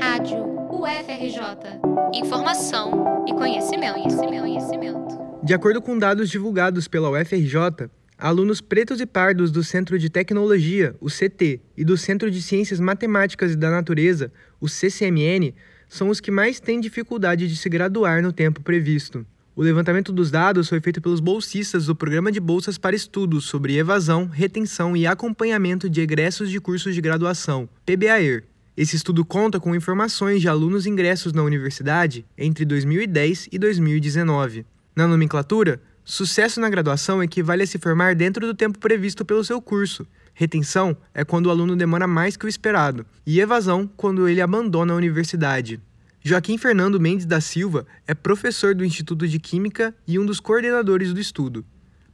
Rádio UFRJ. Informação e conhecimento, conhecimento, conhecimento. De acordo com dados divulgados pela UFRJ, alunos pretos e pardos do Centro de Tecnologia, o CT, e do Centro de Ciências Matemáticas e da Natureza, o CCMN, são os que mais têm dificuldade de se graduar no tempo previsto. O levantamento dos dados foi feito pelos bolsistas do Programa de Bolsas para Estudos sobre Evasão, Retenção e Acompanhamento de Egressos de Cursos de Graduação, PBAER. Esse estudo conta com informações de alunos ingressos na universidade entre 2010 e 2019. Na nomenclatura, sucesso na graduação equivale a se formar dentro do tempo previsto pelo seu curso. Retenção é quando o aluno demora mais que o esperado, e evasão quando ele abandona a universidade. Joaquim Fernando Mendes da Silva é professor do Instituto de Química e um dos coordenadores do estudo.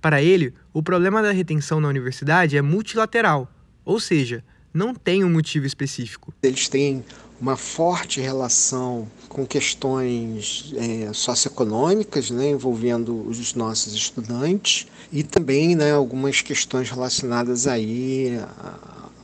Para ele, o problema da retenção na universidade é multilateral, ou seja, não tem um motivo específico. Eles têm uma forte relação com questões é, socioeconômicas, né, envolvendo os nossos estudantes, e também né, algumas questões relacionadas aí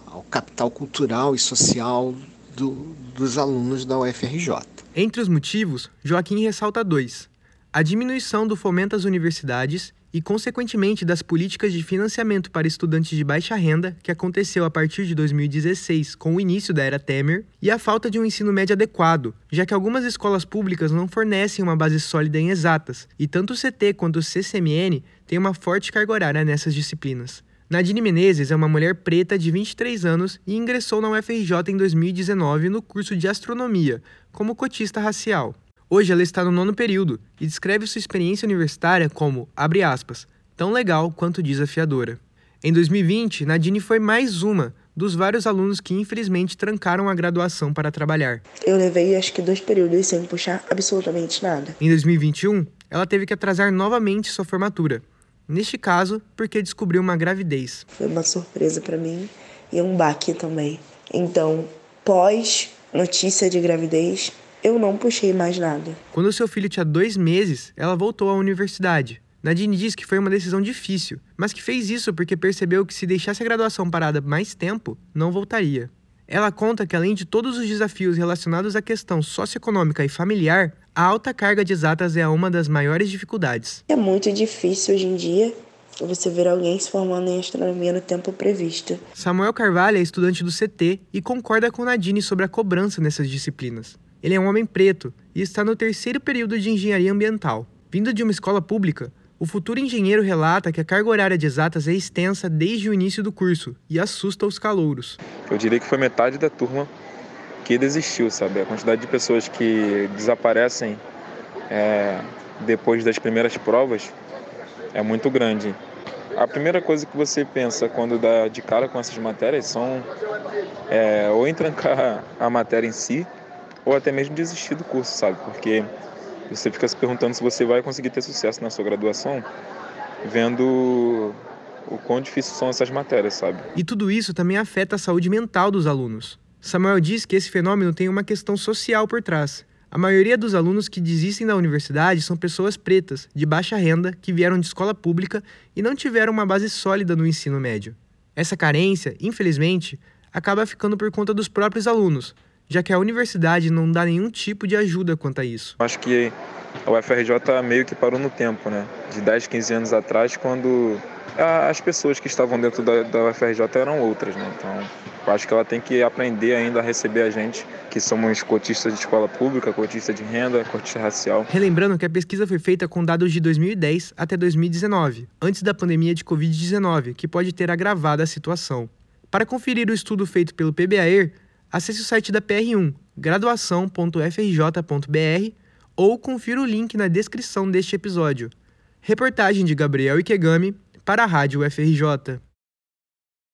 ao capital cultural e social do, dos alunos da UFRJ. Entre os motivos, Joaquim ressalta dois: a diminuição do fomento às universidades e, consequentemente, das políticas de financiamento para estudantes de baixa renda, que aconteceu a partir de 2016, com o início da era Temer, e a falta de um ensino médio adequado, já que algumas escolas públicas não fornecem uma base sólida em exatas, e tanto o CT quanto o CCMN têm uma forte carga horária nessas disciplinas. Nadine Menezes é uma mulher preta de 23 anos e ingressou na UFRJ em 2019 no curso de Astronomia, como cotista racial. Hoje ela está no nono período e descreve sua experiência universitária como, abre aspas, tão legal quanto desafiadora. Em 2020, Nadine foi mais uma dos vários alunos que infelizmente trancaram a graduação para trabalhar. Eu levei acho que dois períodos sem puxar absolutamente nada. Em 2021, ela teve que atrasar novamente sua formatura. Neste caso, porque descobriu uma gravidez. Foi uma surpresa para mim e um baque também. Então, pós notícia de gravidez, eu não puxei mais nada. Quando seu filho tinha dois meses, ela voltou à universidade. Nadine diz que foi uma decisão difícil, mas que fez isso porque percebeu que se deixasse a graduação parada mais tempo, não voltaria. Ela conta que, além de todos os desafios relacionados à questão socioeconômica e familiar, a alta carga de exatas é uma das maiores dificuldades. É muito difícil hoje em dia você ver alguém se formando em astronomia no tempo previsto. Samuel Carvalho é estudante do CT e concorda com Nadine sobre a cobrança nessas disciplinas. Ele é um homem preto e está no terceiro período de engenharia ambiental. Vindo de uma escola pública, o futuro engenheiro relata que a carga horária de exatas é extensa desde o início do curso e assusta os calouros. Eu diria que foi metade da turma que desistiu, sabe? A quantidade de pessoas que desaparecem é, depois das primeiras provas é muito grande. A primeira coisa que você pensa quando dá de cara com essas matérias são é, ou em trancar a matéria em si ou até mesmo desistir do curso, sabe? Porque você fica se perguntando se você vai conseguir ter sucesso na sua graduação, vendo o quão difíceis são essas matérias, sabe? E tudo isso também afeta a saúde mental dos alunos. Samuel diz que esse fenômeno tem uma questão social por trás. A maioria dos alunos que desistem da universidade são pessoas pretas, de baixa renda, que vieram de escola pública e não tiveram uma base sólida no ensino médio. Essa carência, infelizmente, acaba ficando por conta dos próprios alunos, já que a universidade não dá nenhum tipo de ajuda quanto a isso. Acho que a UFRJ meio que parou no tempo, né? De 10, 15 anos atrás, quando as pessoas que estavam dentro da, da UFRJ eram outras, né? Então, acho que ela tem que aprender ainda a receber a gente, que somos cotistas de escola pública, cotistas de renda, cotista racial. Relembrando que a pesquisa foi feita com dados de 2010 até 2019, antes da pandemia de Covid-19, que pode ter agravado a situação. Para conferir o estudo feito pelo PBAER, acesse o site da PR1, graduação.frj.br ou confira o link na descrição deste episódio. Reportagem de Gabriel Ikegami para a Rádio UFRJ.